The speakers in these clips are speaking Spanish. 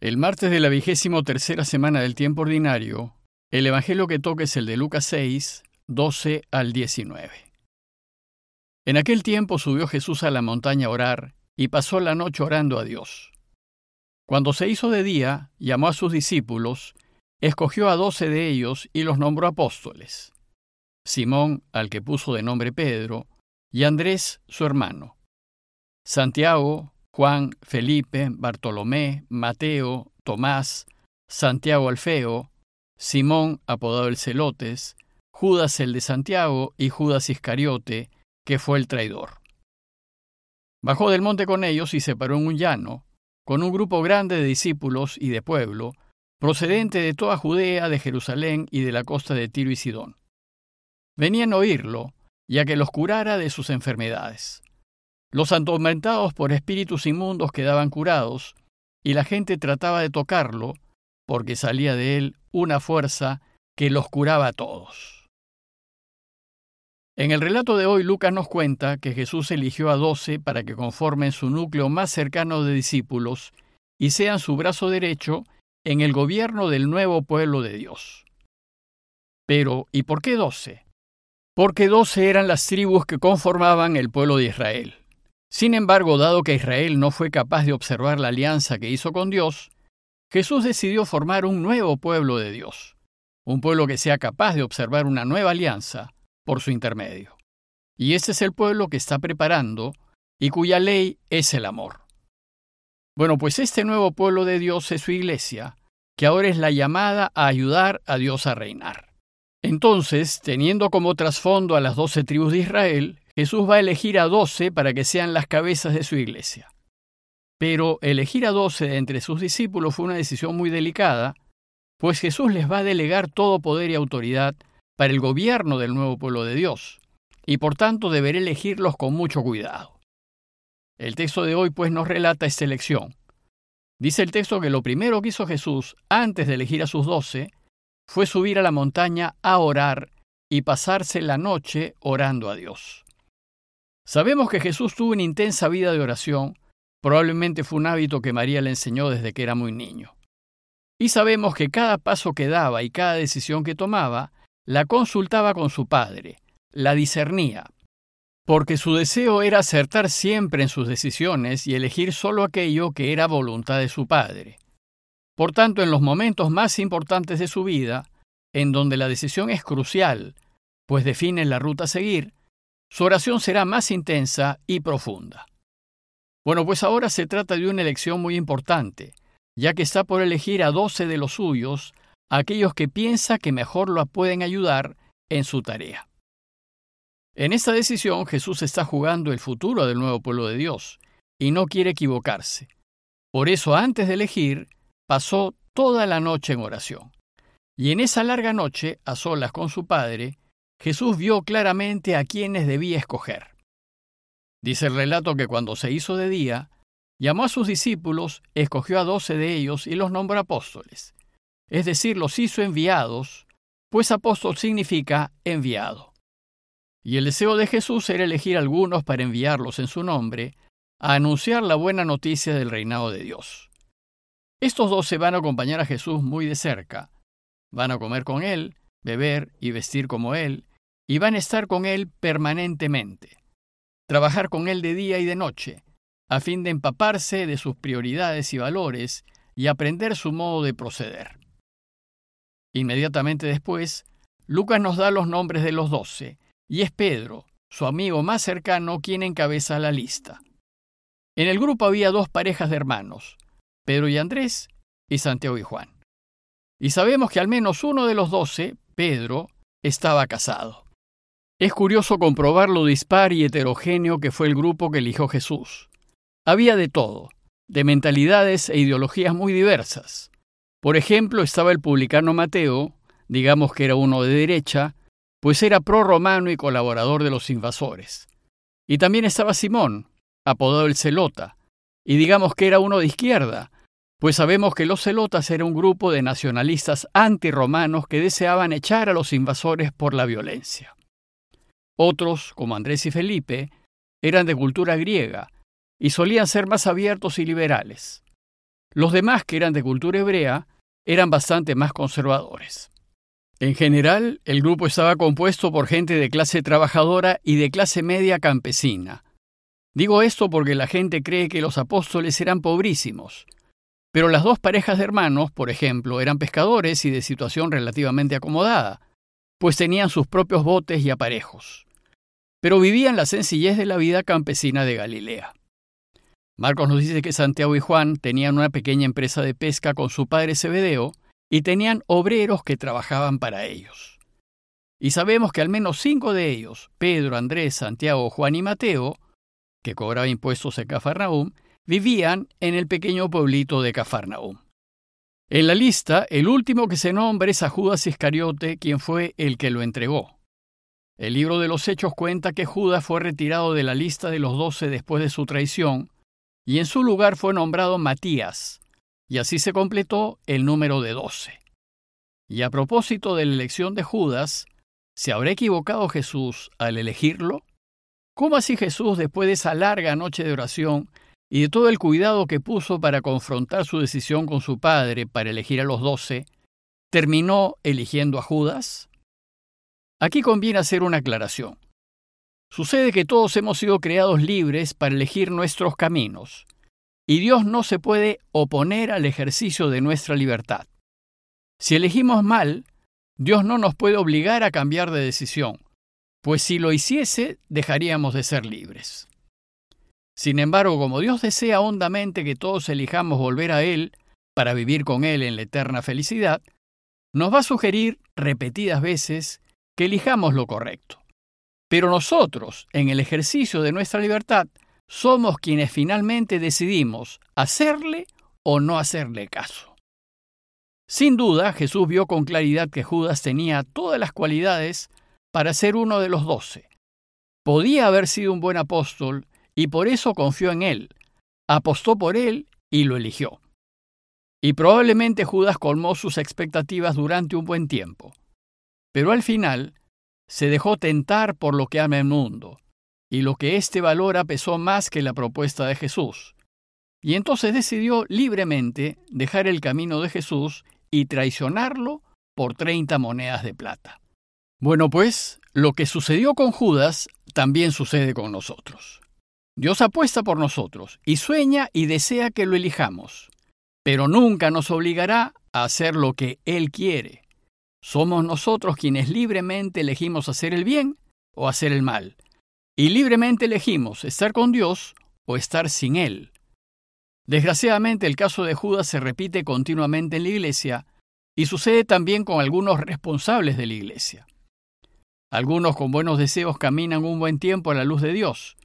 El martes de la vigésimo tercera semana del tiempo ordinario, el Evangelio que toca es el de Lucas 6, 12 al 19. En aquel tiempo subió Jesús a la montaña a orar y pasó la noche orando a Dios. Cuando se hizo de día, llamó a sus discípulos, escogió a doce de ellos y los nombró apóstoles. Simón, al que puso de nombre Pedro, y Andrés, su hermano. Santiago, Juan, Felipe, Bartolomé, Mateo, Tomás, Santiago Alfeo, Simón, apodado el Celotes, Judas el de Santiago y Judas Iscariote, que fue el traidor. Bajó del monte con ellos y se paró en un llano, con un grupo grande de discípulos y de pueblo, procedente de toda Judea, de Jerusalén y de la costa de Tiro y Sidón. Venían a oírlo, ya que los curara de sus enfermedades. Los atormentados por espíritus inmundos quedaban curados, y la gente trataba de tocarlo, porque salía de él una fuerza que los curaba a todos. En el relato de hoy Lucas nos cuenta que Jesús eligió a doce para que conformen su núcleo más cercano de discípulos y sean su brazo derecho en el gobierno del nuevo pueblo de Dios. Pero, ¿y por qué doce? Porque doce eran las tribus que conformaban el pueblo de Israel. Sin embargo, dado que Israel no fue capaz de observar la alianza que hizo con Dios, Jesús decidió formar un nuevo pueblo de Dios, un pueblo que sea capaz de observar una nueva alianza por su intermedio. Y ese es el pueblo que está preparando y cuya ley es el amor. Bueno, pues este nuevo pueblo de Dios es su iglesia, que ahora es la llamada a ayudar a Dios a reinar. Entonces, teniendo como trasfondo a las doce tribus de Israel, Jesús va a elegir a doce para que sean las cabezas de su iglesia. Pero elegir a doce entre sus discípulos fue una decisión muy delicada, pues Jesús les va a delegar todo poder y autoridad para el gobierno del nuevo pueblo de Dios, y por tanto deberá elegirlos con mucho cuidado. El texto de hoy pues nos relata esta elección. Dice el texto que lo primero que hizo Jesús antes de elegir a sus doce fue subir a la montaña a orar y pasarse la noche orando a Dios. Sabemos que Jesús tuvo una intensa vida de oración, probablemente fue un hábito que María le enseñó desde que era muy niño. Y sabemos que cada paso que daba y cada decisión que tomaba, la consultaba con su Padre, la discernía, porque su deseo era acertar siempre en sus decisiones y elegir solo aquello que era voluntad de su Padre. Por tanto, en los momentos más importantes de su vida, en donde la decisión es crucial, pues define la ruta a seguir, su oración será más intensa y profunda. Bueno, pues ahora se trata de una elección muy importante, ya que está por elegir a doce de los suyos, aquellos que piensa que mejor lo pueden ayudar en su tarea. En esta decisión Jesús está jugando el futuro del nuevo pueblo de Dios, y no quiere equivocarse. Por eso antes de elegir, pasó toda la noche en oración. Y en esa larga noche, a solas con su Padre, Jesús vio claramente a quienes debía escoger. Dice el relato que cuando se hizo de día, llamó a sus discípulos, escogió a doce de ellos y los nombró apóstoles. Es decir, los hizo enviados, pues apóstol significa enviado. Y el deseo de Jesús era elegir algunos para enviarlos en su nombre a anunciar la buena noticia del reinado de Dios. Estos doce van a acompañar a Jesús muy de cerca, van a comer con él, beber y vestir como él, y van a estar con Él permanentemente, trabajar con Él de día y de noche, a fin de empaparse de sus prioridades y valores y aprender su modo de proceder. Inmediatamente después, Lucas nos da los nombres de los doce, y es Pedro, su amigo más cercano, quien encabeza la lista. En el grupo había dos parejas de hermanos, Pedro y Andrés, y Santiago y Juan. Y sabemos que al menos uno de los doce, Pedro, estaba casado. Es curioso comprobar lo dispar y heterogéneo que fue el grupo que eligió Jesús. Había de todo, de mentalidades e ideologías muy diversas. Por ejemplo, estaba el publicano Mateo, digamos que era uno de derecha, pues era pro-romano y colaborador de los invasores. Y también estaba Simón, apodado el Celota, y digamos que era uno de izquierda, pues sabemos que los celotas era un grupo de nacionalistas antirromanos que deseaban echar a los invasores por la violencia. Otros, como Andrés y Felipe, eran de cultura griega y solían ser más abiertos y liberales. Los demás, que eran de cultura hebrea, eran bastante más conservadores. En general, el grupo estaba compuesto por gente de clase trabajadora y de clase media campesina. Digo esto porque la gente cree que los apóstoles eran pobrísimos, pero las dos parejas de hermanos, por ejemplo, eran pescadores y de situación relativamente acomodada, pues tenían sus propios botes y aparejos. Pero vivían la sencillez de la vida campesina de Galilea. Marcos nos dice que Santiago y Juan tenían una pequeña empresa de pesca con su padre Zebedeo y tenían obreros que trabajaban para ellos. Y sabemos que al menos cinco de ellos, Pedro, Andrés, Santiago, Juan y Mateo, que cobraba impuestos en Cafarnaúm, vivían en el pequeño pueblito de Cafarnaúm. En la lista, el último que se nombra es a Judas Iscariote, quien fue el que lo entregó. El libro de los Hechos cuenta que Judas fue retirado de la lista de los doce después de su traición, y en su lugar fue nombrado Matías, y así se completó el número de doce. Y a propósito de la elección de Judas, ¿se habrá equivocado Jesús al elegirlo? ¿Cómo así Jesús, después de esa larga noche de oración, y de todo el cuidado que puso para confrontar su decisión con su padre para elegir a los doce, terminó eligiendo a Judas? Aquí conviene hacer una aclaración. Sucede que todos hemos sido creados libres para elegir nuestros caminos, y Dios no se puede oponer al ejercicio de nuestra libertad. Si elegimos mal, Dios no nos puede obligar a cambiar de decisión, pues si lo hiciese, dejaríamos de ser libres. Sin embargo, como Dios desea hondamente que todos elijamos volver a Él para vivir con Él en la eterna felicidad, nos va a sugerir repetidas veces que elijamos lo correcto. Pero nosotros, en el ejercicio de nuestra libertad, somos quienes finalmente decidimos hacerle o no hacerle caso. Sin duda, Jesús vio con claridad que Judas tenía todas las cualidades para ser uno de los doce. Podía haber sido un buen apóstol y por eso confió en él, apostó por él y lo eligió. Y probablemente Judas colmó sus expectativas durante un buen tiempo, pero al final se dejó tentar por lo que ama el mundo, y lo que éste valora pesó más que la propuesta de Jesús. Y entonces decidió libremente dejar el camino de Jesús y traicionarlo por treinta monedas de plata. Bueno, pues, lo que sucedió con Judas también sucede con nosotros. Dios apuesta por nosotros y sueña y desea que lo elijamos, pero nunca nos obligará a hacer lo que Él quiere. Somos nosotros quienes libremente elegimos hacer el bien o hacer el mal, y libremente elegimos estar con Dios o estar sin Él. Desgraciadamente el caso de Judas se repite continuamente en la Iglesia y sucede también con algunos responsables de la Iglesia. Algunos con buenos deseos caminan un buen tiempo a la luz de Dios,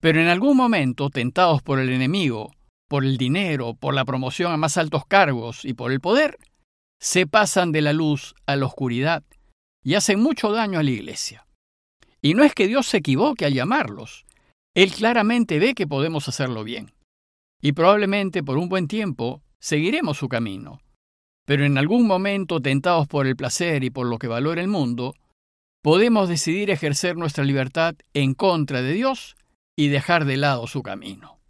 pero en algún momento, tentados por el enemigo, por el dinero, por la promoción a más altos cargos y por el poder, se pasan de la luz a la oscuridad y hacen mucho daño a la iglesia. Y no es que Dios se equivoque al llamarlos, Él claramente ve que podemos hacerlo bien. Y probablemente por un buen tiempo seguiremos su camino. Pero en algún momento, tentados por el placer y por lo que valora el mundo, podemos decidir ejercer nuestra libertad en contra de Dios y dejar de lado su camino.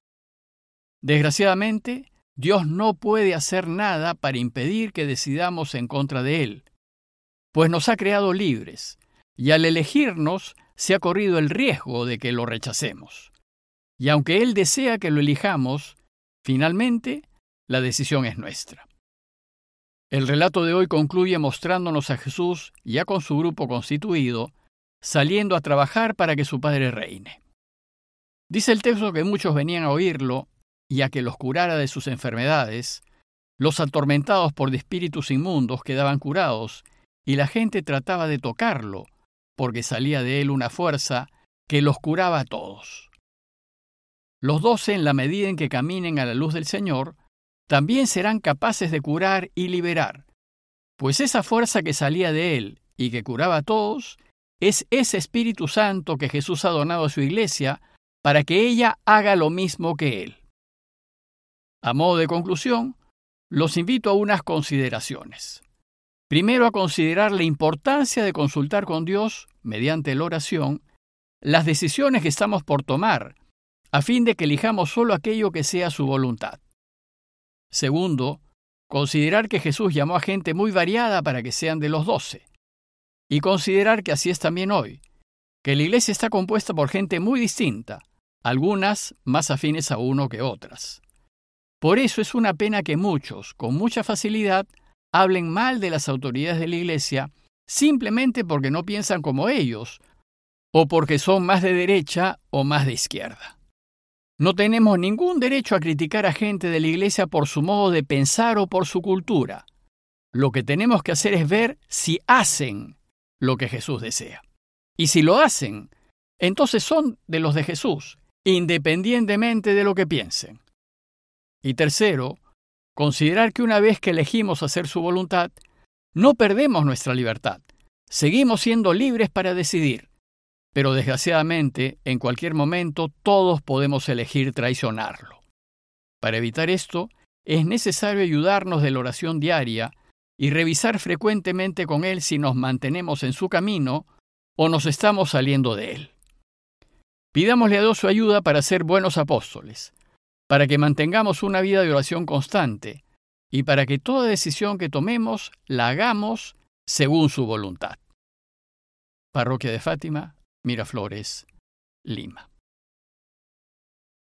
Desgraciadamente, Dios no puede hacer nada para impedir que decidamos en contra de Él, pues nos ha creado libres, y al elegirnos se ha corrido el riesgo de que lo rechacemos. Y aunque Él desea que lo elijamos, finalmente la decisión es nuestra. El relato de hoy concluye mostrándonos a Jesús, ya con su grupo constituido, saliendo a trabajar para que su Padre reine. Dice el texto que muchos venían a oírlo y a que los curara de sus enfermedades. Los atormentados por espíritus inmundos quedaban curados y la gente trataba de tocarlo, porque salía de él una fuerza que los curaba a todos. Los doce, en la medida en que caminen a la luz del Señor, también serán capaces de curar y liberar, pues esa fuerza que salía de él y que curaba a todos es ese Espíritu Santo que Jesús ha donado a su iglesia para que ella haga lo mismo que él. A modo de conclusión, los invito a unas consideraciones. Primero a considerar la importancia de consultar con Dios, mediante la oración, las decisiones que estamos por tomar, a fin de que elijamos solo aquello que sea su voluntad. Segundo, considerar que Jesús llamó a gente muy variada para que sean de los doce. Y considerar que así es también hoy, que la iglesia está compuesta por gente muy distinta, algunas más afines a uno que otras. Por eso es una pena que muchos, con mucha facilidad, hablen mal de las autoridades de la iglesia simplemente porque no piensan como ellos, o porque son más de derecha o más de izquierda. No tenemos ningún derecho a criticar a gente de la Iglesia por su modo de pensar o por su cultura. Lo que tenemos que hacer es ver si hacen lo que Jesús desea. Y si lo hacen, entonces son de los de Jesús, independientemente de lo que piensen. Y tercero, considerar que una vez que elegimos hacer su voluntad, no perdemos nuestra libertad. Seguimos siendo libres para decidir. Pero desgraciadamente, en cualquier momento todos podemos elegir traicionarlo. Para evitar esto, es necesario ayudarnos de la oración diaria y revisar frecuentemente con Él si nos mantenemos en su camino o nos estamos saliendo de Él. Pidámosle a Dios su ayuda para ser buenos apóstoles, para que mantengamos una vida de oración constante y para que toda decisión que tomemos la hagamos según su voluntad. Parroquia de Fátima, Miraflores, Lima.